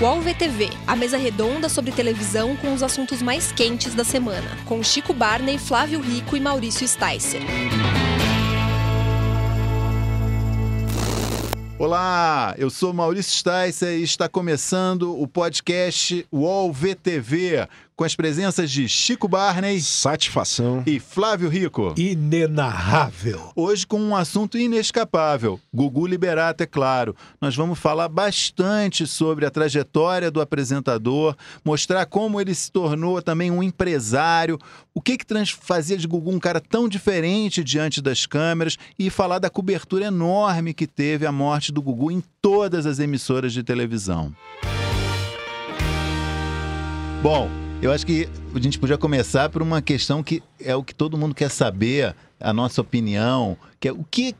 UOL VTV, a mesa redonda sobre televisão com os assuntos mais quentes da semana, com Chico Barney, Flávio Rico e Maurício Sticer. Olá, eu sou Maurício Sticer e está começando o podcast UOL VTV, com as presenças de Chico Barney. Satisfação. E Flávio Rico. Inenarrável. Hoje com um assunto inescapável. Gugu Liberato, é claro. Nós vamos falar bastante sobre a trajetória do apresentador, mostrar como ele se tornou também um empresário, o que, que fazia de Gugu um cara tão diferente diante das câmeras e falar da cobertura enorme que teve a morte do Gugu em todas as emissoras de televisão. Bom, eu acho que a gente podia começar por uma questão que é o que todo mundo quer saber, a nossa opinião, que é o que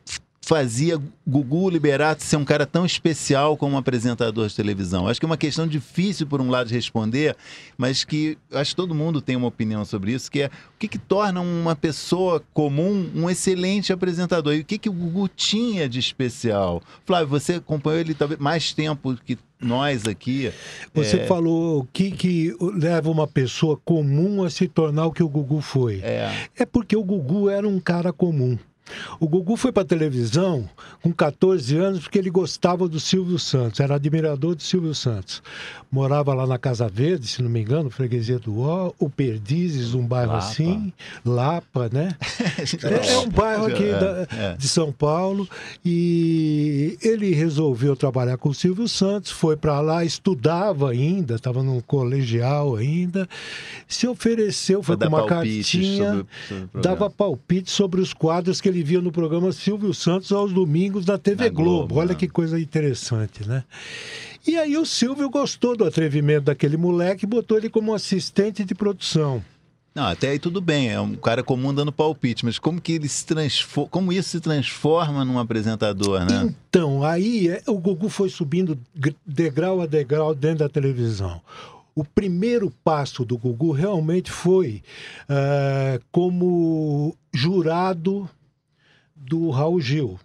fazia Gugu Liberato ser um cara tão especial como um apresentador de televisão? Acho que é uma questão difícil, por um lado, de responder, mas que acho que todo mundo tem uma opinião sobre isso, que é o que, que torna uma pessoa comum um excelente apresentador? E o que, que o Gugu tinha de especial? Flávio, você acompanhou ele talvez mais tempo que nós aqui. Você é... falou o que, que leva uma pessoa comum a se tornar o que o Gugu foi. É, é porque o Gugu era um cara comum. O Gugu foi para televisão com 14 anos porque ele gostava do Silvio Santos, era admirador do Silvio Santos. Morava lá na Casa Verde, se não me engano, freguesia do Ó, o Perdizes, um bairro Lapa. assim, Lapa, né? é, é, um bairro aqui é, da, é. de São Paulo. E ele resolveu trabalhar com o Silvio Santos, foi para lá, estudava ainda, estava no colegial ainda, se ofereceu, foi com uma cartinha, sobre, sobre dava palpite sobre os quadros que ele via no programa Silvio Santos aos domingos na TV Globo. Globo. Olha né? que coisa interessante, né? E aí o Silvio gostou do atrevimento daquele moleque e botou ele como assistente de produção. Não, até aí tudo bem, é um cara comum dando palpite, mas como que ele se transforma, como isso se transforma num apresentador, né? Então, aí é, o Gugu foi subindo degrau a degrau dentro da televisão. O primeiro passo do Gugu realmente foi uh, como jurado do Raul Gil.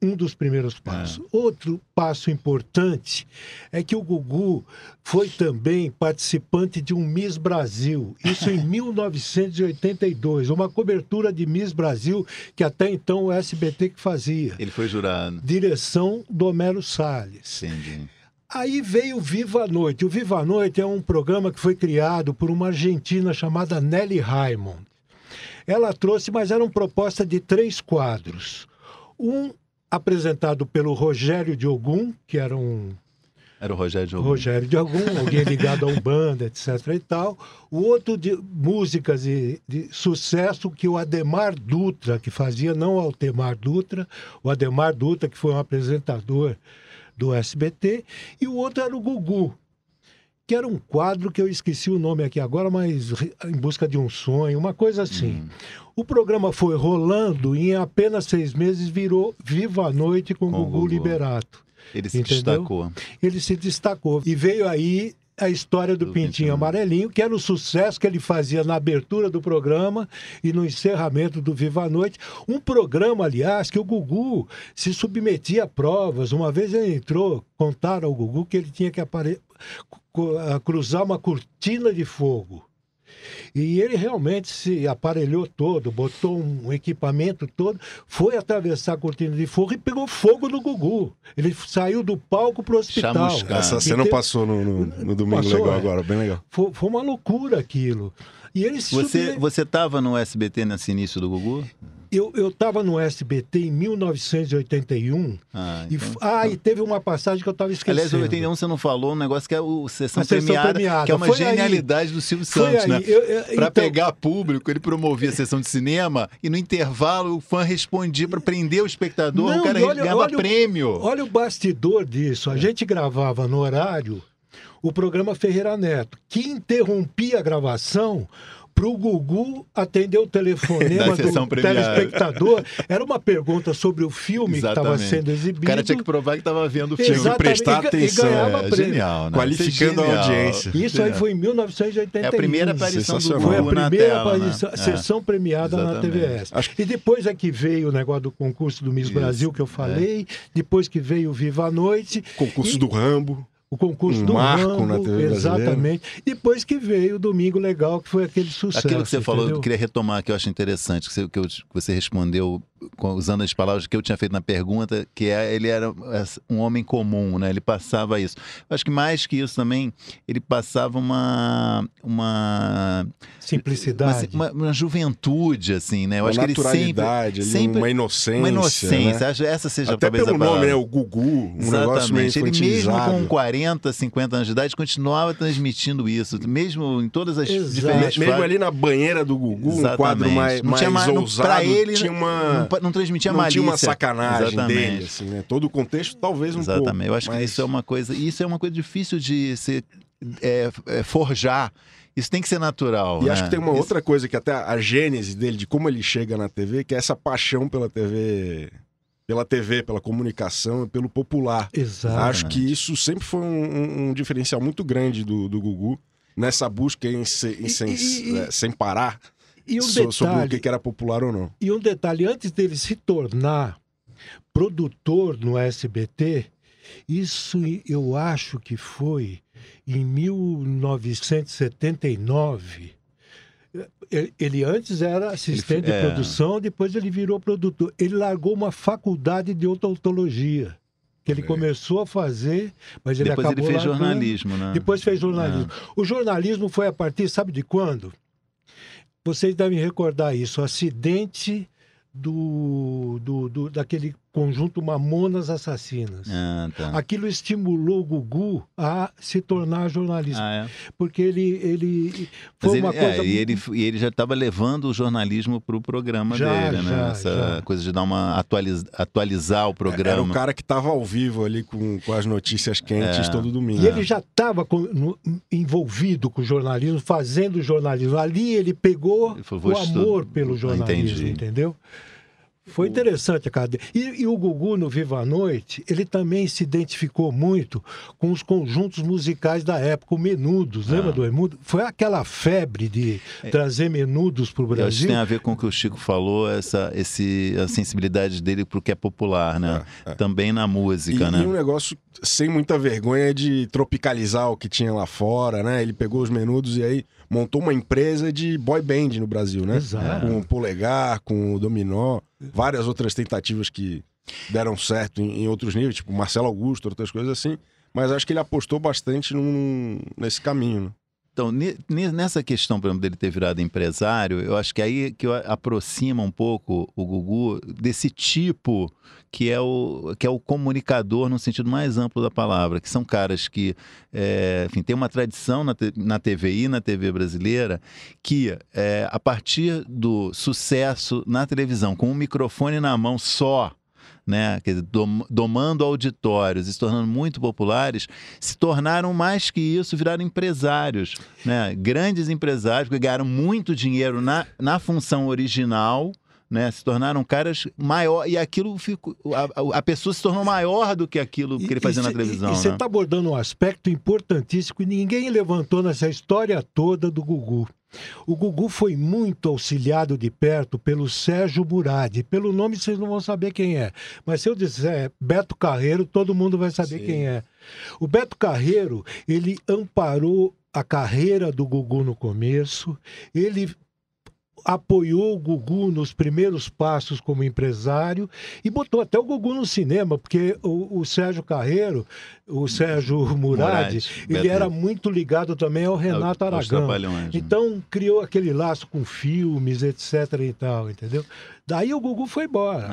Um dos primeiros passos. É. Outro passo importante é que o Gugu foi também participante de um Miss Brasil. Isso em 1982. Uma cobertura de Miss Brasil que até então o SBT que fazia. Ele foi jurado. Direção do Homero Salles. Entendi. Aí veio Viva a Noite. O Viva a Noite é um programa que foi criado por uma argentina chamada Nelly Raymond. Ela trouxe, mas era uma proposta de três quadros. Um apresentado pelo Rogério Diogum, que era um era o Rogério de Ogum. Rogério de Ogum, alguém ligado a Umbanda, etc. e tal. O outro de músicas de, de, sucesso que o Ademar Dutra, que fazia, não o Altemar Dutra, o Ademar Dutra, que foi um apresentador do SBT, e o outro era o Gugu, que era um quadro que eu esqueci o nome aqui agora, mas em busca de um sonho, uma coisa assim. Hum. O programa foi rolando e em apenas seis meses virou Viva a Noite com, com Gugu, Gugu Liberato. Ele se Entendeu? destacou. Ele se destacou. E veio aí a história do, do Pintinho, Pintinho Amarelinho, que era o sucesso que ele fazia na abertura do programa e no encerramento do Viva a Noite. Um programa, aliás, que o Gugu se submetia a provas. Uma vez ele entrou, contaram ao Gugu que ele tinha que apare cruzar uma cortina de fogo. E ele realmente se aparelhou todo, botou um equipamento todo, foi atravessar a cortina de fogo e pegou fogo no Gugu. Ele saiu do palco para o hospital. Essa cena teve... passou no, no, no domingo passou, legal é. agora, bem legal. Foi, foi, uma loucura aquilo. E ele você você estava no SBT nesse início do Gugu? Eu estava no SBT em 1981. Ah, então, e, ah, então... e teve uma passagem que eu estava esquecendo. Aliás, em 81 você não falou um negócio que é o Sessão, premiada, premiada, que é uma Foi genialidade aí. do Silvio Santos, né? Para então... pegar público, ele promovia a sessão de cinema e no intervalo o fã respondia para prender o espectador, não, o cara olha, ganhava olha prêmio. O, olha o bastidor disso. A é. gente gravava no horário o programa Ferreira Neto, que interrompia a gravação para o Gugu atender o telefonema do telespectador. Era uma pergunta sobre o filme Exatamente. que estava sendo exibido. O cara tinha que provar que estava vendo o filme. Exatamente. prestar atenção. é, Genial, né? Qualificando a audiência. Isso aí foi em 1981. É a primeira aparição do Gugu Foi a primeira aparição, né? sessão premiada Exatamente. na TVS. Acho... E depois é que veio o negócio do concurso do Miss Isso. Brasil, que eu falei. É. Depois que veio o Viva a Noite. Concurso e... do Rambo o concurso Um do marco Rambo, na TV brasileira. exatamente. Depois que veio o Domingo Legal, que foi aquele sucesso. Aquilo que você falou, entendeu? eu queria retomar, que eu acho interessante, que você, que eu- que você respondeu usando as palavras que eu tinha feito na pergunta, que é ele era um homem comum, né? Ele passava isso. Eu acho que mais que isso também, ele passava uma uma, Simplicidade. uma, uma juventude, assim, né? Eu Uma acho que ele sempre naturalidade, sempre- uma inocência. uma inocência. né? Acho essa seja Até talvez pelo a nome, né? O Gugu, um Exatamente. Ele mesmo com 40, 50 anos de idade continuava transmitindo isso, mesmo em todas as Exato. diferentes Me- Mesmo fases. ali na banheira do Gugu, um quadro Exatamente. mais, mais mais- ousado, ele, tinha uma... não, não transmitia não malícia. tinha uma sacanagem Exatamente. dele, assim, né? Todo o contexto, talvez um pouco. Exatamente. Eu acho que mas- isso é uma coisa. Isso é uma coisa difícil de se é, é, forjar. Isso tem que ser natural. E né? acho que tem uma Isso- outra coisa que até a gênese dele, de como ele chega na TV, que é essa paixão pela TV, pela TV, pela comunicação e pelo popular. Exato. Acho que isso sempre foi um, um- um diferencial muito grande do, do Gugu, nessa busca em, se- em E- sem, e- e- é, sem parar E um so- sobre o detalhe, que era popular ou não. E um detalhe, antes dele se tornar produtor no SBT, isso eu acho que foi em 1979. Ele- Ele antes era assistente Ele- é. de produção, depois ele virou produtor. Ele largou uma faculdade de odontologia, que ele É. começou a fazer, mas ele Depois ele acabou fez largando. jornalismo, né? Depois fez jornalismo. O jornalismo foi a partir, sabe de quando? Vocês devem recordar isso, o acidente do, do, do- daquele conjunto Mamonas Assassinas. Ah, tá. Aquilo estimulou o Gugu a se tornar jornalista, Ah, é. porque ele, ele foi ele, uma é, coisa... e, ele, e ele já estava levando o jornalismo para o programa Já, dele, né? já, Essa já. coisa de dar uma atualiz, atualizar o programa. Era o cara que estava ao vivo ali com, com as notícias quentes É. todo domingo. E ele já estava envolvido com o jornalismo, fazendo jornalismo. Ali ele pegou Ele falou, o amor pelo jornalismo, Entendi. entendeu? Foi interessante a cadeia. E, e o Gugu, no Viva a Noite, ele também se identificou muito com os conjuntos musicais da época, o Menudos. Lembra Ah. do Menudo? Foi aquela febre de trazer Menudos para o Eu acho que Brasil. tem a ver com o que o Chico falou, essa esse, a sensibilidade dele pro que é popular, né? É, é. Também na E, música, e né? um negócio sem muita vergonha de tropicalizar o que tinha lá fora, né? Ele pegou os menudos e aí montou uma empresa de boy band no Brasil, né? Exato. Com o Polegar, com o Dominó, várias outras tentativas que deram certo em, em outros níveis, tipo Marcelo Augusto, outras coisas assim. Mas acho que ele apostou bastante num- nesse caminho, né? Então, ne- ne- nessa questão, por exemplo, dele ter virado empresário, eu acho que aí que aproxima um pouco o Gugu desse tipo que é o, que é o comunicador no sentido mais amplo da palavra, que são caras que, é, enfim, tem uma tradição na, na TVI, na TV brasileira, que é, a partir do sucesso na televisão, com um microfone na mão só, né, quer dizer, dom- domando auditórios e se tornando muito populares, se tornaram mais que isso, viraram empresários, né? Grandes empresários que ganharam muito dinheiro na, na função original, né? Se tornaram caras maior e aquilo ficou a, a- pessoa se tornou maior do que aquilo que ele fazia na cê- televisão, E você né? está abordando um aspecto importantíssimo que ninguém levantou nessa história toda do Gugu. O Gugu foi muito auxiliado de perto pelo Sérgio Murad. Pelo nome vocês não vão saber quem é. Mas se eu disser Beto Carreiro, todo mundo vai saber Sim. quem é. O Beto Carreiro, ele amparou a carreira do Gugu no começo. Ele apoiou o Gugu nos primeiros passos como empresário e botou até o Gugu no cinema, porque o, o Sérgio Carreiro, o Sérgio Murad, ele Beto- era muito ligado também ao Renato Aos Aragão. Né? Então criou aquele laço com filmes, etc e tal, entendeu? Daí o Gugu foi embora.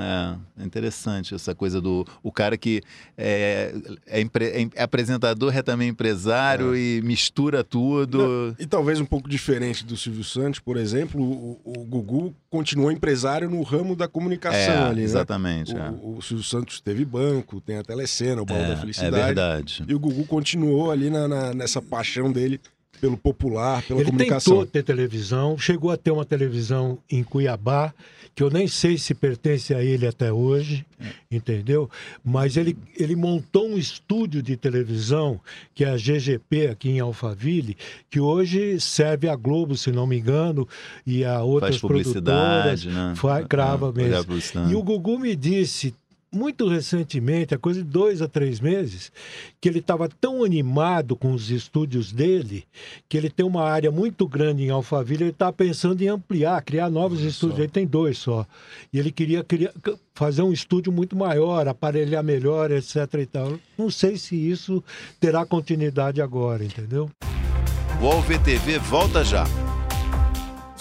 É, é interessante essa coisa do o cara que é, é, empre- é é apresentador, é também empresário e mistura tudo. E talvez um pouco diferente do Silvio Santos, por exemplo, o, o Gugu continuou empresário no ramo da comunicação É, ali, né? exatamente. é. O, o Silvio Santos teve banco, tem a telecena, o Baú É, da é Felicidade. Verdade. E o Gugu continuou ali na, na- nessa paixão dele pelo popular, pela Ele comunicação. tentou ter televisão, chegou a ter uma televisão em Cuiabá, que eu nem sei se pertence a ele até hoje, entendeu? Mas ele, ele montou um estúdio de televisão, que é a GGP aqui em Alphaville, que hoje serve a Globo, se não me engano, e a outras Faz publicidade, produtoras. né? Faz, grava É, mesmo. E o Gugu me disse muito recentemente, há coisa de dois a três meses, que ele estava tão animado com os estúdios dele, que ele tem uma área muito grande em Alphaville, ele está pensando em ampliar, criar novos Olha estúdios. só. Ele tem dois só. E ele queria, queria fazer um estúdio muito maior, aparelhar melhor, etc. E tal. Não sei se isso terá continuidade agora, entendeu? O UOL VTV volta já.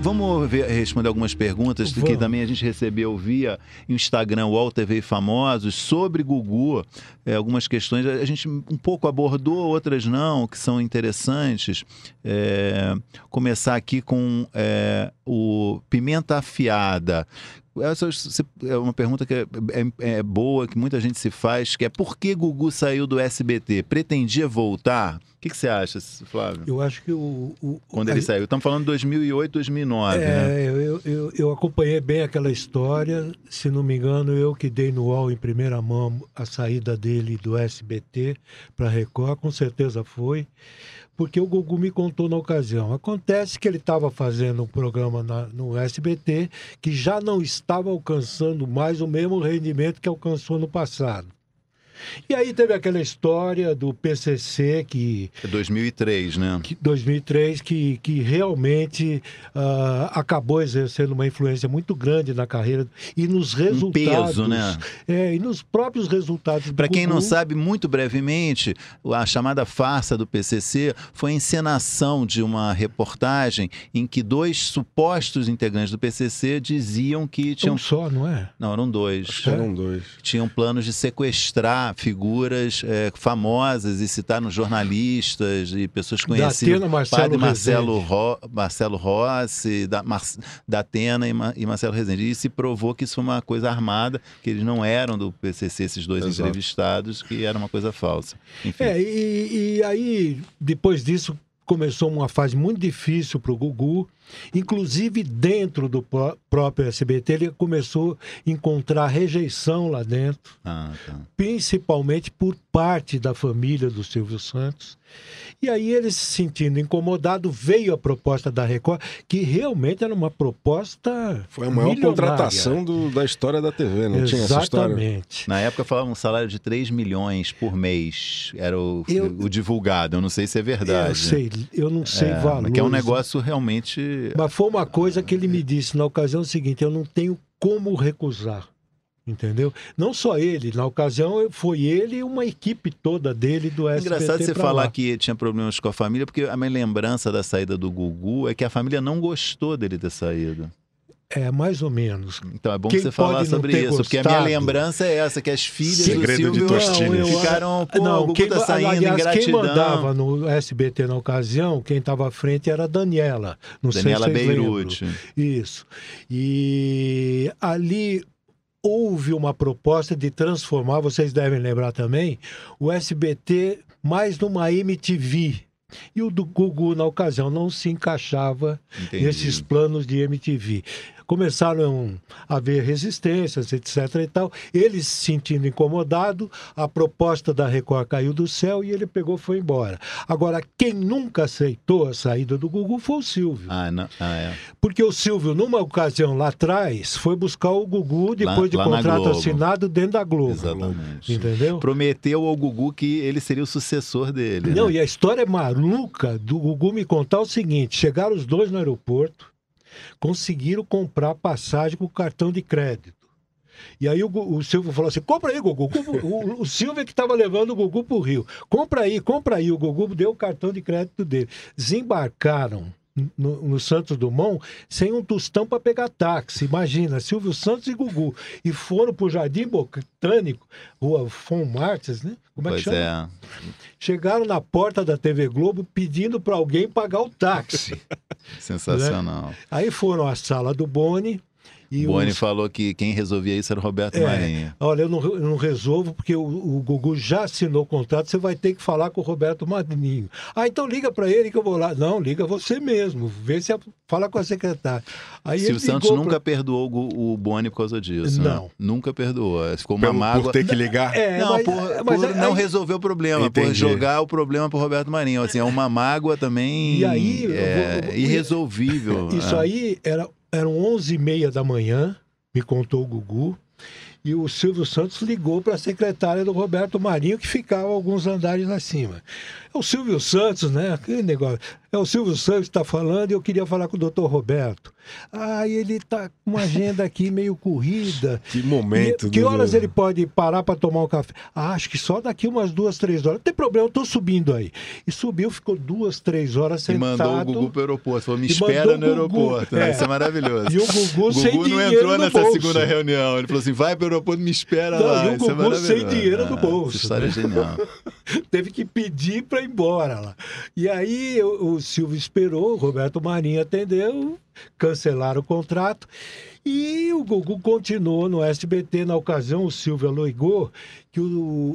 Vamos ver- responder algumas perguntas que Vamos. também a gente recebeu via Instagram, UOL TV Famosos, sobre Gugu. É, algumas questões a gente um pouco abordou, outras não, que são interessantes. É, começar aqui com é, o Pimenta Afiada. Essa é uma pergunta que é, é- é boa, que muita gente se faz, que é por que Gugu saiu do SBT? Pretendia voltar? O que, que você acha, Flávio? Eu acho que o. o Quando a- ele saiu. Estamos falando de 2008, 2009, né? É, eu, eu, eu acompanhei bem aquela história. Se não me engano, eu que dei no UOL em primeira mão a saída dele do SBT para Record, com certeza foi, porque o Gugu me contou na ocasião. Acontece que ele estava fazendo um programa na- no SBT que já não estava alcançando mais o mesmo rendimento que alcançou no passado. E aí teve aquela história do PCC que É 2003, né? que 2003 que, que realmente ah, acabou exercendo uma influência muito grande na carreira e nos resultados. peso, né? É, e nos próprios resultados. do Para quem não sabe, muito brevemente, a chamada farsa do PCC foi a encenação de uma reportagem em que dois supostos integrantes do PCC diziam que tinham. Um só, não é? Não, eram dois. Acho que eram dois. Tinham planos de sequestrar figuras eh, famosas e citar nos jornalistas e pessoas conhecidas. Atena, Marcelo Padre Marcelo. Ro, Marcelo Rossi, da, Mar, da Atena e, Ma- e Marcelo Rezende. E se provou que isso foi uma coisa armada, que eles não eram do PCC, esses dois Exato. entrevistados, que era uma coisa falsa. Enfim. É, e, e aí, depois disso, começou uma fase muito difícil para o Gugu. Inclusive, dentro do pró- próprio SBT, ele começou a encontrar rejeição lá dentro. Ah, tá. principalmente por parte da família do Silvio Santos. E aí ele se sentindo incomodado, veio a proposta da Record, que realmente era uma proposta Foi a maior milionária. contratação do- da história da TV, não tinha essa história? Exatamente. Na época falavam um salário de 3 milhões por mês. Era o, Eu- o divulgado. Eu não sei se é verdade. Eu sei, eu não sei É, valores. mas que é um negócio realmente. Mas foi uma coisa que ele me disse na ocasião seguinte, eu não tenho como recusar. Entendeu? Não só ele, na ocasião foi ele e uma equipe toda dele do É SBT. engraçado você falar lá. que tinha problemas com a família, porque a minha lembrança da saída do Gugu é que a família não gostou dele ter saído. É, mais ou menos. Então é bom Quem você falar sobre isso, porque a minha gostado? lembrança é essa, que as filhas Segredo do de Silvio. Não, ficaram, pô, o não, Gugu quem, tá saindo, aliás, quem ingratidão. mandava no SBT na ocasião, quem estava à frente era a Daniela. Não Daniela sei se Beirute. lembram. Isso. E ali houve uma proposta de transformar, vocês devem lembrar também, o SBT mais numa MTV. E o do Gugu, na ocasião, não se encaixava Entendi. nesses planos de MTV. Começaram a haver resistências, etc. e tal. Ele se sentindo incomodado, a proposta da Record caiu do céu e ele pegou e foi embora. Agora, quem nunca aceitou a saída do Gugu foi o Silvio. Ah, não. Ah, é. Porque o Silvio, numa ocasião lá atrás, foi buscar o Gugu depois de lá na contrato assinado dentro da Globo. Exatamente. Entendeu? Prometeu ao Gugu que ele seria o sucessor dele. Não, né? e a história maluca do Gugu me contar o seguinte: chegaram os dois no aeroporto, conseguiram comprar passagem com cartão de crédito. E aí o, o Silvio falou assim: compra aí. Gugu- O, o Silvio é que estava levando o Gugu para o Rio. Compra aí, compra aí. O Gugu deu o cartão de crédito dele. Desembarcaram no, no Santos Dumont sem um tostão para pegar táxi. Imagina, Silvio Santos e Gugu. E foram para o Jardim Botânico, rua Fon Martes, né? Como é que Pois chama? é, chegaram na porta da TV Globo pedindo para alguém pagar o táxi. sensacional. Aí foram à sala do Boni E Boni os- falou que quem resolvia isso era o Roberto É. Marinho. Olha, eu não, eu não resolvo porque o, o Gugu já assinou o contrato, você vai ter que falar com o Roberto Marinho. Ah, então liga para ele que eu vou lá. Não, liga você mesmo, vê se a- fala com a secretária. Aí Silvio ele Santos nunca pra- perdoou o, o Boni por causa disso. né? Não. Nunca perdoou. Ficou uma Pelo, mágoa. por ter que ligar. É, não, mas- por, mas por aí- não resolver o problema, por Entendi. jogar o problema pro Roberto Marinho. Assim, é uma mágoa também E aí, é, vou- vou- irresolvível. Isso né? aí era, eram 11h30 da manhã, me contou o Gugu, e o Silvio Santos ligou para a secretária do Roberto Marinho, que ficava alguns andares acima. É o Silvio Santos, né? Aquele negócio. É o Silvio Santos que está falando e eu queria falar com o doutor Roberto. Ah, ele está com uma agenda aqui meio corrida. Que momento. E que do- horas ele pode parar para tomar um café? Ah, acho que só daqui umas duas, três horas. Não tem problema, eu estou subindo aí. E subiu, ficou duas, três horas E sentado. mandou o Gugu pro aeroporto. Falou, me E espera no o aeroporto. né? é. Isso é maravilhoso. E o Gugu O sem Gugu não dinheiro entrou nessa bolso. segunda reunião. Ele falou assim: vai pro aeroporto, me espera Não, lá. e o é Gugu sem maravilhoso. dinheiro no Ah, bolso, Essa história né? é genial. teve que pedir para ir embora lá. E aí o, o Silvio esperou, o Roberto Marinho atendeu, cancelaram o contrato. E o Gugu continuou no SBT. Na ocasião, o Silvio alegou que o,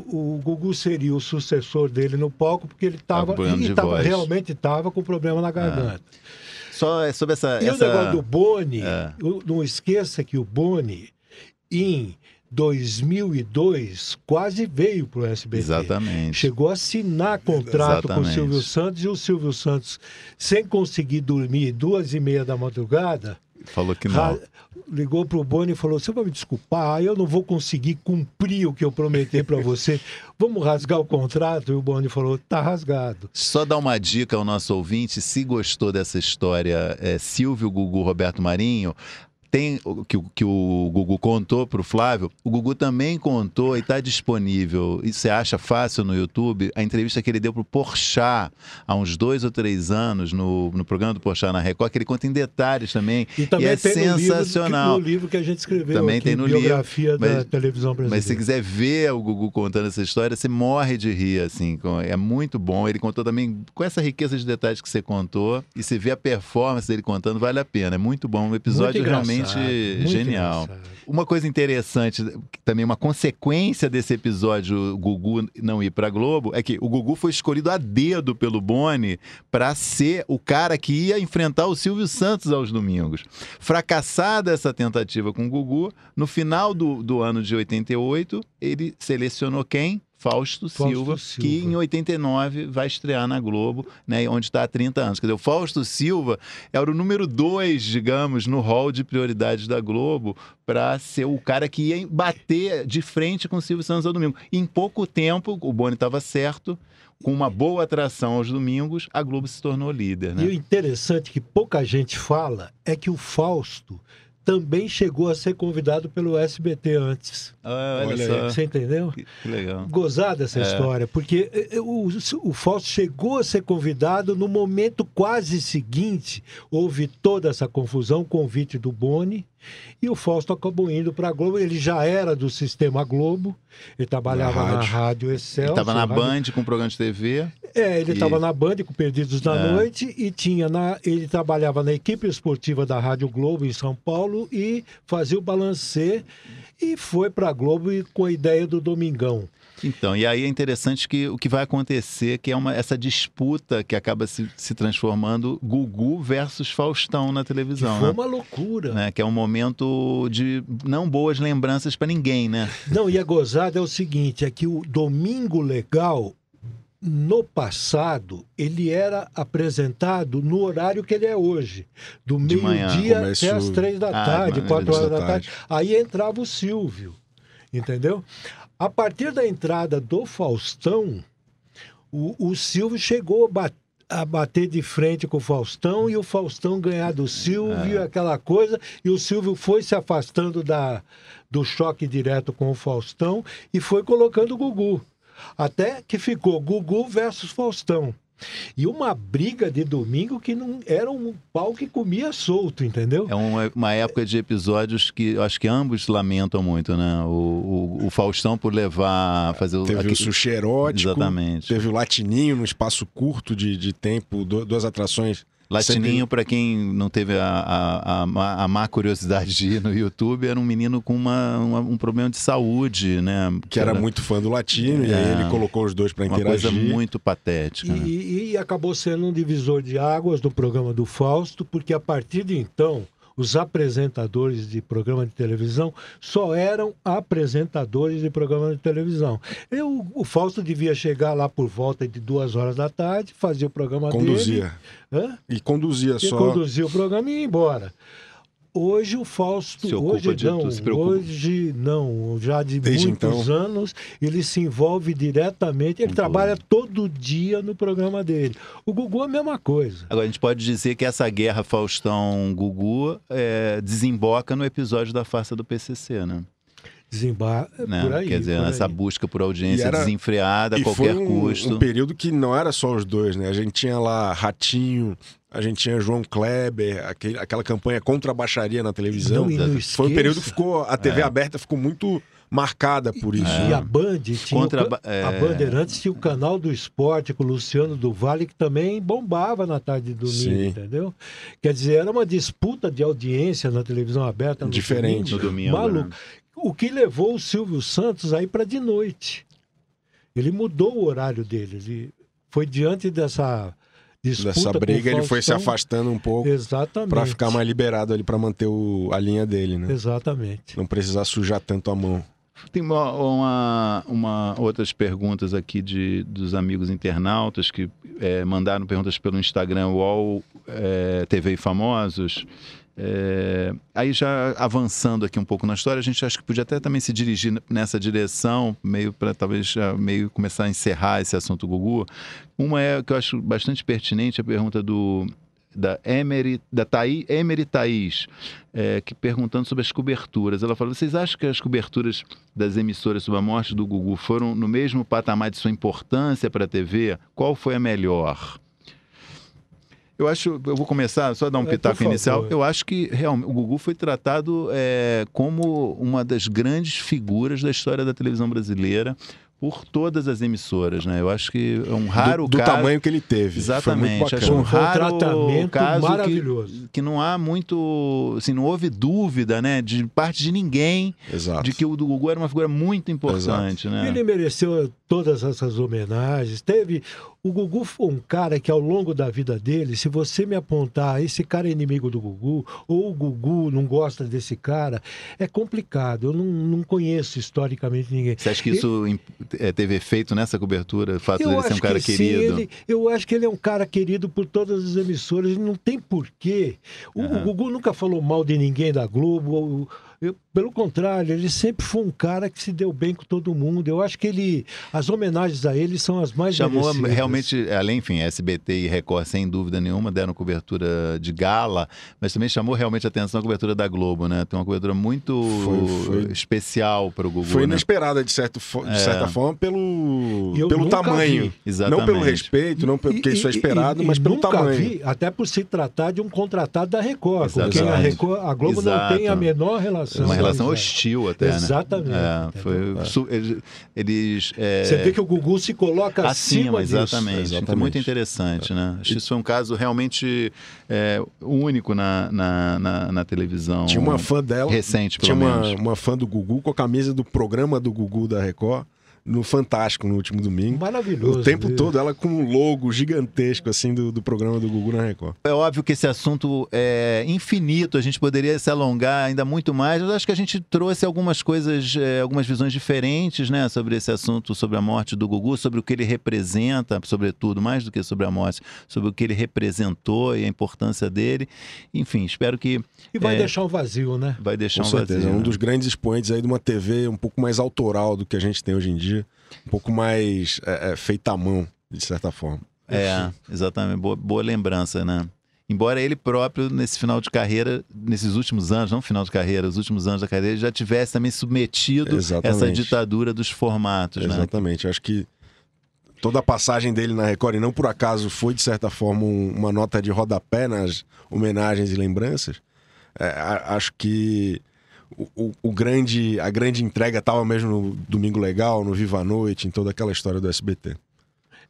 o Gugu seria o sucessor dele no palco, porque ele Tava estava realmente estava com problema na garganta. Só é sobre essa. E essa... o negócio do Boni, o- não esqueça que o Boni, em 2002, quase veio para o SBT. Exatamente. Chegou a assinar contrato com o Exatamente. Silvio Santos e o Silvio Santos, sem conseguir dormir duas e meia da madrugada, Falou que não. ligou para o Boni e falou: Você vai me desculpar, eu não vou conseguir cumprir o que eu prometi para você. Vamos rasgar o contrato? E o Boni falou: Tá rasgado. Só dar uma dica ao nosso ouvinte, se gostou dessa história, é, Silvio, Gugu, Roberto Marinho, tem o que, o- que o Gugu contou para o Flávio, o Gugu também contou e está disponível. E você acha fácil no YouTube? A entrevista que ele deu para o Porchat há uns dois ou três anos no, no programa do Porchat na Record, que ele conta em detalhes também. E também é tem no livro, sensacional. no livro que a gente escreveu, Também aqui, tem no livro, biografia da mas- televisão brasileira. Mas se quiser ver o Gugu contando essa história, você morre de rir, assim. É muito bom. Ele contou também com essa riqueza de detalhes que você contou. E você vê a performance dele contando, vale a pena. É muito bom. Um episódio Muito realmente engraçado, genial. engraçado. Uma coisa interessante, também uma consequência desse episódio Gugu não ir pra Globo, é que o Gugu foi escolhido a dedo pelo Boni para ser o cara que ia enfrentar o Silvio Santos aos domingos. Fracassada essa tentativa com o Gugu, no final do, do ano de 88, ele selecionou quem? Fausto, Fausto Silva, Silva. que em 89 vai estrear na Globo, né, onde está há 30 anos. Quer dizer, o Fausto Silva era o número dois, digamos, no hall de prioridades da Globo para ser o cara que ia bater de frente com o Silvio Santos ao domingo. Em pouco tempo, o Boni estava certo, com uma boa atração aos domingos, a Globo se tornou líder. E o Né? interessante que pouca gente fala é que o Fausto também chegou a ser convidado pelo SBT antes. Ah, olha, Olha só. Você entendeu? que, que legal. Gozada essa É. história, porque eh, eh, o, o Fausto chegou a ser convidado no momento quase seguinte, houve toda essa confusão, convite do Boni, e o Fausto acabou indo para a Globo. Ele já era do Sistema Globo, ele trabalhava Na na rádio. Rádio Excel. Ele estava na Band com programa de TV. É, ele E- estava na Band com Perdidos na É. Noite e tinha na, ele trabalhava na equipe esportiva da Rádio Globo em São Paulo e fazia o balancê e foi para a Globo e- com a ideia do Domingão. Então, e aí é interessante que o que vai acontecer, que é uma, essa disputa que acaba se, se transformando Gugu versus Faustão na Que televisão, foi né? uma loucura. Né? Que é um momento de não boas lembranças para ninguém, né? Não, e a gozada é o seguinte, é que o Domingo Legal, no passado, ele era apresentado no horário que ele é hoje. Do meio-dia começo- até as três da Ah, tarde, de quatro horas da da tarde. Aí entrava o Silvio, entendeu? A partir da entrada do Faustão, o, o Silvio chegou a bat- a bater de frente com o Faustão e o Faustão ganhar do Silvio, É. aquela coisa, e o Silvio foi se afastando da, do choque direto com o Faustão e foi colocando o Gugu. Até que ficou Gugu versus Faustão. E uma briga de domingo que não era um pau que comia solto, entendeu? É uma, uma época de episódios que eu acho que ambos lamentam muito, né? O, o, o Faustão por levar, fazer o. Teve o sushi erótico. Exatamente. Teve o latininho no espaço curto de, de tempo, du- duas atrações Latininho, para quem não teve a, a, a, má- a má curiosidade de ir no YouTube, era um menino com uma, uma- um problema de saúde, né? Que era muito fã do latino, e aí É. ele colocou os dois para uma interagir. coisa muito patética. né? E, e acabou sendo um divisor de águas no programa do Fausto, porque a partir de então, os apresentadores de programa de televisão só eram apresentadores de programa de televisão. Eu, o Fausto devia chegar lá por volta de duas horas da tarde, fazia o programa Conduzia. dele. Hã? E conduzia E só. conduzia o programa e ia embora. Hoje o Fausto, Se hoje de- não, se hoje não, já de Desde muitos então. anos, ele se envolve diretamente, ele Com trabalha todo dia no programa dele. O Gugu é a mesma coisa. Agora, a gente pode dizer que essa guerra Faustão-Gugu é, desemboca no episódio da farsa do PCC, né? Desembar Né? por aí. Quer dizer, aí. busca por audiência era- desenfreada a qualquer foi um, custo. um período que não era só os dois, né? A gente tinha lá Ratinho, a gente tinha João Kleber, aquele- aquela campanha contra a baixaria na televisão. Não, e não Foi um período que ficou. A TV É. aberta ficou muito marcada por isso. E né? a Band tinha Contra o é. a Bandeirantes tinha o canal do esporte com o Luciano do Vale, que também bombava na tarde de domingo, Sim. entendeu? Quer dizer, era uma disputa de audiência na televisão aberta no Diferente. No domingo, Maluco. né? O que levou o Silvio Santos aí para de noite. Ele mudou o horário dele. Ele foi diante dessa disputa. Briga, ele foi se afastando um pouco Exatamente. pra ficar mais liberado ali pra manter o- a linha dele, né? Exatamente. Não precisar sujar tanto a mão. Tem uma, uma- uma- outras perguntas aqui de, dos amigos internautas que é, mandaram perguntas pelo Instagram UOL é, TV e Famosos. É, aí já avançando aqui um pouco na história, a gente acha que podia até também se dirigir nessa direção, meio para talvez meio começar a encerrar esse assunto Gugu. Uma é que eu acho bastante pertinente a pergunta do da Emery, da Thaí, Emery Thaís, é, que perguntando sobre as coberturas. Ela falou: vocês acham que as coberturas das emissoras sobre a morte do Gugu foram no mesmo patamar de sua importância para a TV? Qual foi a melhor? Eu acho, eu vou começar, só dar um É, pitaco inicial. favor. Eu acho que realmente o Gugu foi tratado é, como uma das grandes figuras da história da televisão brasileira por todas as emissoras, né? Eu acho que é um raro do, do caso. tamanho que ele teve. Exatamente. Foi Acho muito um Foi um raro tratamento caso que, maravilhoso. que não há muito, assim, não houve dúvida, né, de parte de ninguém. Exato. de que o do Gugu era uma figura muito importante, né? Ele mereceu todas essas homenagens. Teve. O Gugu foi um cara que, ao longo da vida dele, se você me apontar esse cara é inimigo do Gugu, ou o Gugu não gosta desse cara, é complicado. Eu não, não conheço historicamente ninguém. Você acha que isso im- eh, teve efeito nessa cobertura, o fato Eu dele ser um cara que sim, querido? ele- eu acho que ele é um cara querido por todas as emissoras. Ele não tem porquê. O, o Aham. Gugu nunca falou mal de ninguém da Globo. ou- eu- pelo contrário, ele sempre foi um cara que se deu bem com todo mundo. Eu acho que ele, as homenagens a ele são as mais Chamou merecidas. realmente, além, enfim, SBT e Record, sem dúvida nenhuma, deram cobertura de gala, mas também chamou realmente a atenção a cobertura da Globo, né? Tem uma cobertura muito Foi- foi- especial para o Gugu, Foi né? inesperada, de, certo, de É. certa forma, pelo, E eu pelo tamanho. Exatamente. Não pelo respeito, não pelo- porque isso é esperado, mas pelo nunca tamanho. Vi, até por se tratar de um contratado da Record, com quem a, Exatamente. Record, a Globo Exato. não tem a menor relação. Uma relação é. hostil até, né? Exatamente, É, foi, su- eles... é, Você vê que o Gugu se coloca acima, Acima, disso. exatamente. Exatamente. Foi muito interessante, né? Acho que isso foi um caso realmente é, único na, na, na, na televisão. Tinha uma fã dela. Recente, Tinha pelo uma, menos. uma fã do Gugu com a camisa do programa do Gugu da Record no Fantástico no último domingo. Maravilhoso. O tempo mesmo. todo, ela com um logo gigantesco assim do, do programa do Gugu na Record. É óbvio que esse assunto é infinito, a gente poderia se alongar ainda muito mais, mas acho que a gente trouxe algumas coisas, é, algumas visões diferentes, né, sobre esse assunto, sobre a morte do Gugu, sobre o que ele representa, sobretudo, mais do que sobre a morte, sobre o que ele representou e a importância dele. Enfim, espero que E vai É. deixar um vazio, né? vai deixar Com um certeza. vazio. É um né? dos grandes expoentes aí de uma TV um pouco mais autoral do que a gente tem hoje em dia. Um pouco mais é, é, feita à mão, de certa forma. É, exatamente. Boa, boa lembrança, né? Embora ele próprio, nesse final de carreira, nesses últimos anos, não final de carreira, os últimos anos da carreira, ele já tivesse também submetido Exatamente. essa ditadura dos formatos, né? Exatamente. Acho que toda a passagem dele na Record, e não por acaso foi, de certa forma, um- uma nota de rodapé nas homenagens e lembranças, é, a- acho que o, o- grande, a grande entrega estava mesmo no Domingo Legal, no Viva a Noite, em toda aquela história do SBT.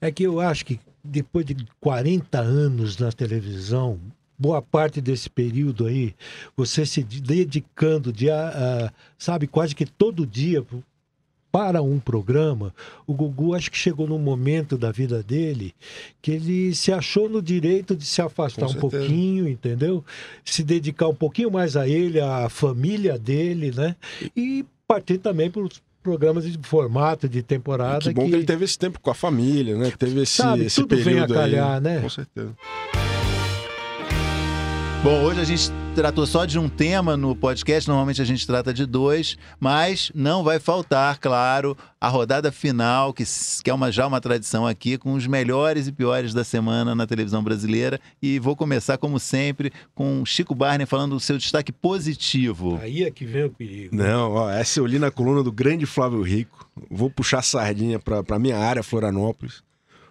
É que eu acho que depois de 40 anos na televisão, boa parte desse período aí, você se dedicando de, uh, sabe, quase que todo dia para um programa, o Gugu acho que chegou num momento da vida dele que ele se achou no direito de se afastar um pouquinho, entendeu? Se dedicar um pouquinho mais a ele, à família dele, né? E partir também para os programas de formato, de temporada. que bom que... que... ele teve esse tempo com a família, né? Teve esse, Sabe, esse tudo vem a calhar, aí. né? Com certeza. Bom, hoje a gente tratou só de um tema no podcast, normalmente a gente trata de dois, mas não vai faltar, claro, a rodada final, que, que é uma, já uma tradição aqui, com os melhores e piores da semana na televisão brasileira. E vou começar, como sempre, com Chico Barney falando do seu destaque positivo. Aí é que vem o perigo. Não, ó, essa eu li na coluna do grande Flávio Rico. Vou puxar sardinha para minha área, Florianópolis.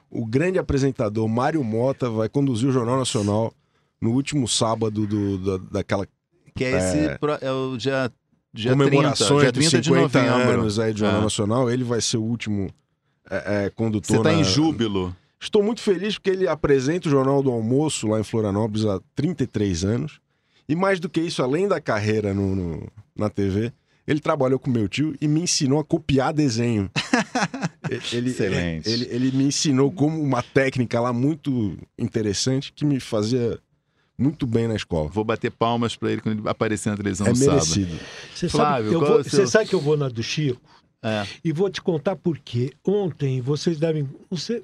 O grande apresentador Mário Mota vai conduzir o Jornal Nacional no último sábado do, da, daquela. Que é esse. É, é o dia. dia comemorações 30, dia 30 de 50 de novembro. anos aí do Jornal é. Nacional. Ele vai ser o último é, é condutor. Você está em júbilo. Estou muito feliz porque ele apresenta o Jornal do Almoço lá em Florianópolis há 33 anos. E mais do que isso, além da carreira no, no na TV, ele trabalhou com meu tio e me ensinou a copiar desenho. ele, Excelente. Ele, ele, me ensinou como uma técnica lá muito interessante que me fazia muito bem na escola. Vou bater palmas para ele quando ele aparecer na televisão é no merecido. sábado. Você Flávio, sabe, vou, seu... sabe que eu vou na do Chico? É. E vou te contar por quê. Ontem vocês devem,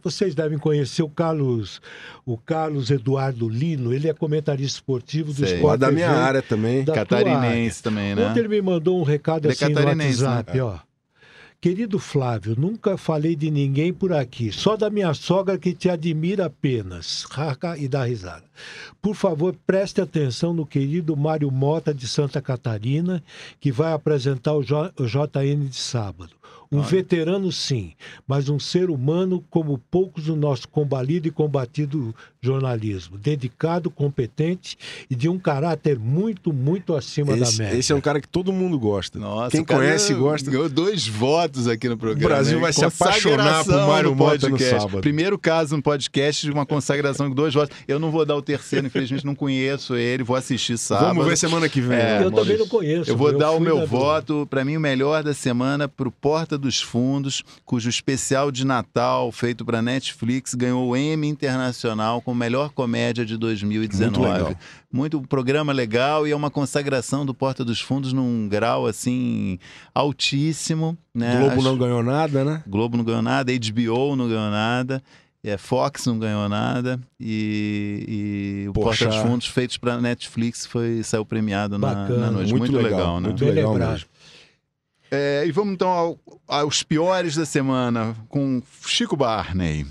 vocês devem conhecer o Carlos, o Carlos Eduardo Lino. Ele é comentarista esportivo do Sei. Sport da minha área também, catarinense também, né? Ontem ele me mandou um recado ele é assim é no WhatsApp, né? ó. Querido Flávio, nunca falei de ninguém por aqui, só da minha sogra que te admira apenas. e dá risada. Por favor, preste atenção no querido Mário Mota de Santa Catarina, que vai apresentar o JN de sábado. Um Olha. veterano, sim, mas um ser humano como poucos do nosso combalido e combatido jornalismo. Dedicado, competente e de um caráter muito, muito acima esse, da média. Esse é um cara que todo mundo gosta. Nossa, Quem conhece gosta. Ganhou dois votos aqui no programa. O Brasil né? vai se apaixonar por Mário Mota no sábado. Primeiro caso no podcast de uma consagração com dois votos. Eu não vou dar o terceiro, infelizmente não conheço ele, vou assistir sábado. Vamos ver semana que vem. É, eu também não conheço. Eu vou dar o meu voto, para mim o melhor da semana, para o Porta dos Fundos, cujo especial de Natal, feito para Netflix, ganhou o Emmy Internacional com melhor comédia de 2019. Muito legal. Muito programa legal e é uma consagração do Porta dos Fundos num grau assim altíssimo. Né? Globo Acho... não ganhou nada, né? Globo não ganhou nada, HBO não ganhou nada. É, Fox não ganhou nada e, e o Porta dos Fundos feitos para Netflix foi saiu premiado na, na, noite. Muito, muito legal, legal, né? Muito legal mesmo. É, e vamos então ao, aos piores da semana com Chico Barney.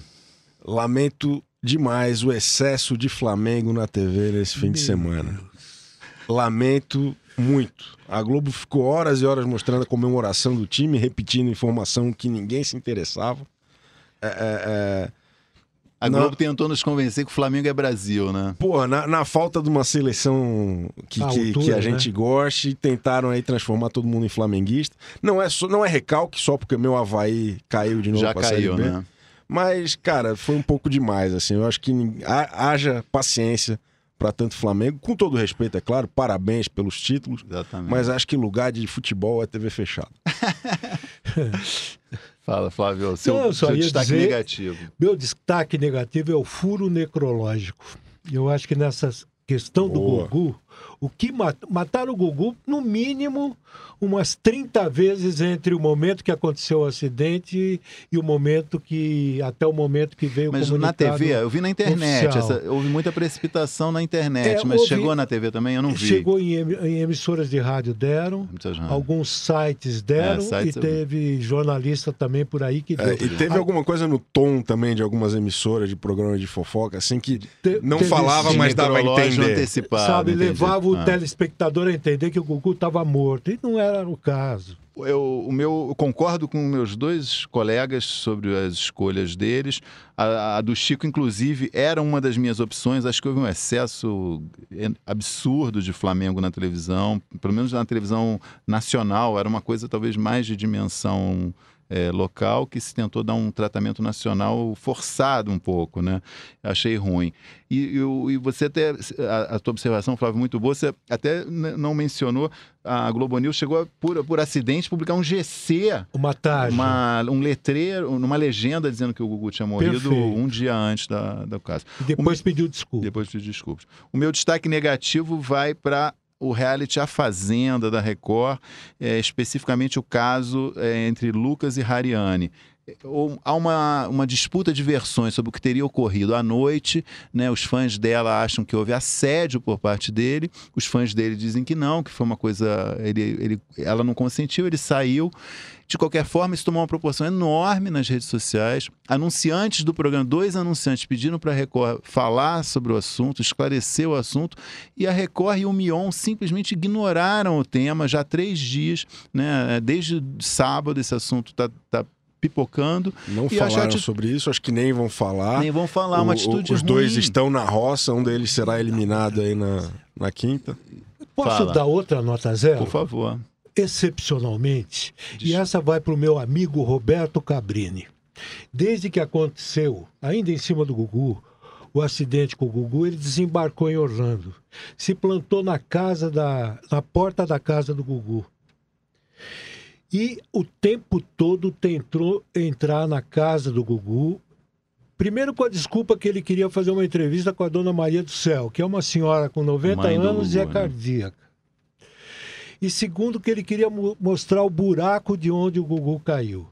Lamento demais o excesso de Flamengo na TV nesse fim Meu de semana. Deus. Lamento muito. A Globo ficou horas e horas mostrando a comemoração do time, repetindo informação que ninguém se interessava. É, é, é... A Globo tentou nos convencer que o Flamengo é Brasil, né? Pô, na, na falta de uma seleção que, a, que, altura, que a né? gente goste, tentaram aí transformar todo mundo em flamenguista. Não é, só, não é recalque só porque meu Havaí caiu de novo Já caiu, né? Mas, cara, foi um pouco demais, assim. Eu acho que haja paciência para tanto Flamengo, com todo respeito, é claro, parabéns pelos títulos. Exatamente. Mas acho que lugar de futebol é TV fechado. Fala, Flávio, seu, Não, seu destaque dizer, negativo. Meu destaque negativo é o furo necrológico. Eu acho que nessa questão Boa. do Gugu, o que mat... mataram o Gugu, no mínimo, umas 30 vezes entre o momento que aconteceu o acidente e o momento que. até o momento que veio mas o Mas na TV, eu vi na internet, essa, houve muita precipitação na internet, é, mas houve, chegou na TV também? Eu não vi. Chegou em, em emissoras de rádio deram, alguns sites deram é, sites e teve jornalista também por aí que deu. É, e teve alguma coisa no tom também de algumas emissoras de programa de fofoca, assim, que te, não falava, mas dava a entender. Antecipado, Sabe, levava o ah. telespectador a entender que o Gugu estava morto. E não era o caso. Eu, o meu, eu concordo com meus dois colegas sobre as escolhas deles. A, a, do Chico, inclusive, era uma das minhas opções. Acho que houve um excesso absurdo de Flamengo na televisão, pelo menos na televisão nacional. Era uma coisa talvez mais de dimensão é, local que se tentou dar um tratamento nacional forçado um pouco, né? Achei ruim. E, e, e você até, a, a tua observação, Flávio, muito boa, você até não mencionou, a Globo News chegou a, por, por acidente, publicar um GC, uma, uma um letreiro, uma legenda dizendo que o Gugu tinha morrido Perfeito. um dia antes da, do caso. E depois pediu desculpa. Depois pediu desculpas. O meu destaque negativo vai para o reality A Fazenda da Record, é, especificamente o caso é, entre Lucas e Hariane há uma, uma disputa de versões sobre o que teria ocorrido à noite. Né? Os fãs dela acham que houve assédio por parte dele, os fãs dele dizem que não, que foi uma coisa. Ele, ele, ela não consentiu, ele saiu. De qualquer forma, isso tomou uma proporção enorme nas redes sociais. Anunciantes do programa, dois anunciantes pediram para a Record falar sobre o assunto, esclarecer o assunto, e a Record e o Mion simplesmente ignoraram o tema já há três dias. Né? Desde sábado, esse assunto está tá pipocando. Não falaram sobre isso, acho que nem vão falar. Nem vão falar, o, uma atitude Os ruim. dois estão na roça, um deles será eliminado aí na, na quinta. Posso Fala. dar outra nota zero? Por favor. Excepcionalmente, e essa vai para o meu amigo Roberto Cabrini. Desde que aconteceu, ainda em cima do Gugu, o acidente com o Gugu, ele desembarcou em Orlando. Se plantou na casa da, na porta da casa do Gugu. E o tempo todo tentou entrar na casa do Gugu. Primeiro com a desculpa que ele queria fazer uma entrevista com a dona Maria do Céu, que é uma senhora com 90 Mãe anos Gugu, e é né? cardíaca. E segundo que ele queria mostrar o buraco de onde o Gugu caiu.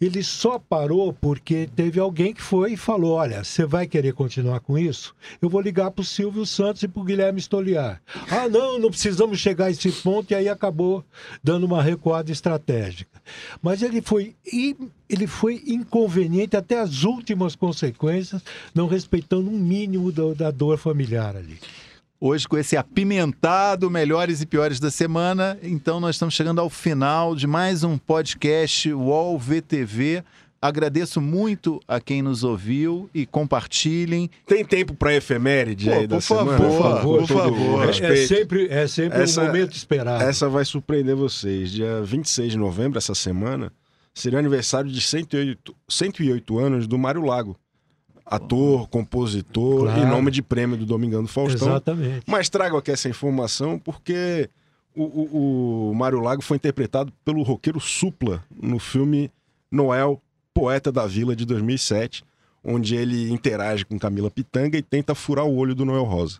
Ele só parou porque teve alguém que foi e falou: Olha, você vai querer continuar com isso? Eu vou ligar para o Silvio Santos e para o Guilherme Stoliar. Ah, não, não precisamos chegar a esse ponto, e aí acabou dando uma recuada estratégica. Mas ele foi, ele foi inconveniente até as últimas consequências, não respeitando um mínimo da dor familiar ali. Hoje, com esse apimentado melhores e piores da semana, então nós estamos chegando ao final de mais um podcast UOL VTV. Agradeço muito a quem nos ouviu e compartilhem. Tem tempo para efeméride Pô, aí da favor, semana? Por favor, por favor. É, é, sempre, é sempre essa, um momento esperado. Essa vai surpreender vocês. Dia 26 de novembro, essa semana, seria o aniversário de 108, 108 anos do Mário Lago ator, compositor claro. e nome de prêmio do Domingão do Faustão. Exatamente. Mas trago aqui essa informação porque o, o, o Mário Lago foi interpretado pelo roqueiro Supla no filme Noel, Poeta da Vila, de 2007, onde ele interage com Camila Pitanga e tenta furar o olho do Noel Rosa.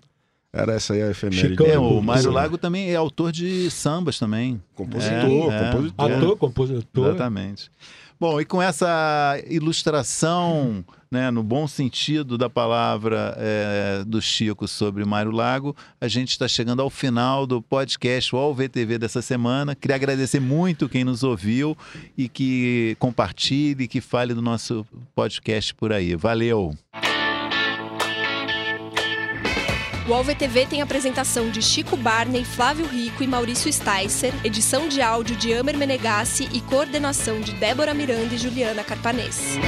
Era essa aí a efeméride. É, o Mário Lago também é autor de sambas também. Compositor, é, compositor. É. Ator, compositor. Exatamente. Bom, e com essa ilustração, né, no bom sentido da palavra é, do Chico sobre Mário Lago, a gente está chegando ao final do podcast UOL VTV dessa semana. Queria agradecer muito quem nos ouviu e que compartilhe, que fale do nosso podcast por aí. Valeu! O AlvTV tem apresentação de Chico Barney, Flávio Rico e Maurício Sticer, edição de áudio de Amer Menegassi e coordenação de Débora Miranda e Juliana Carpanês.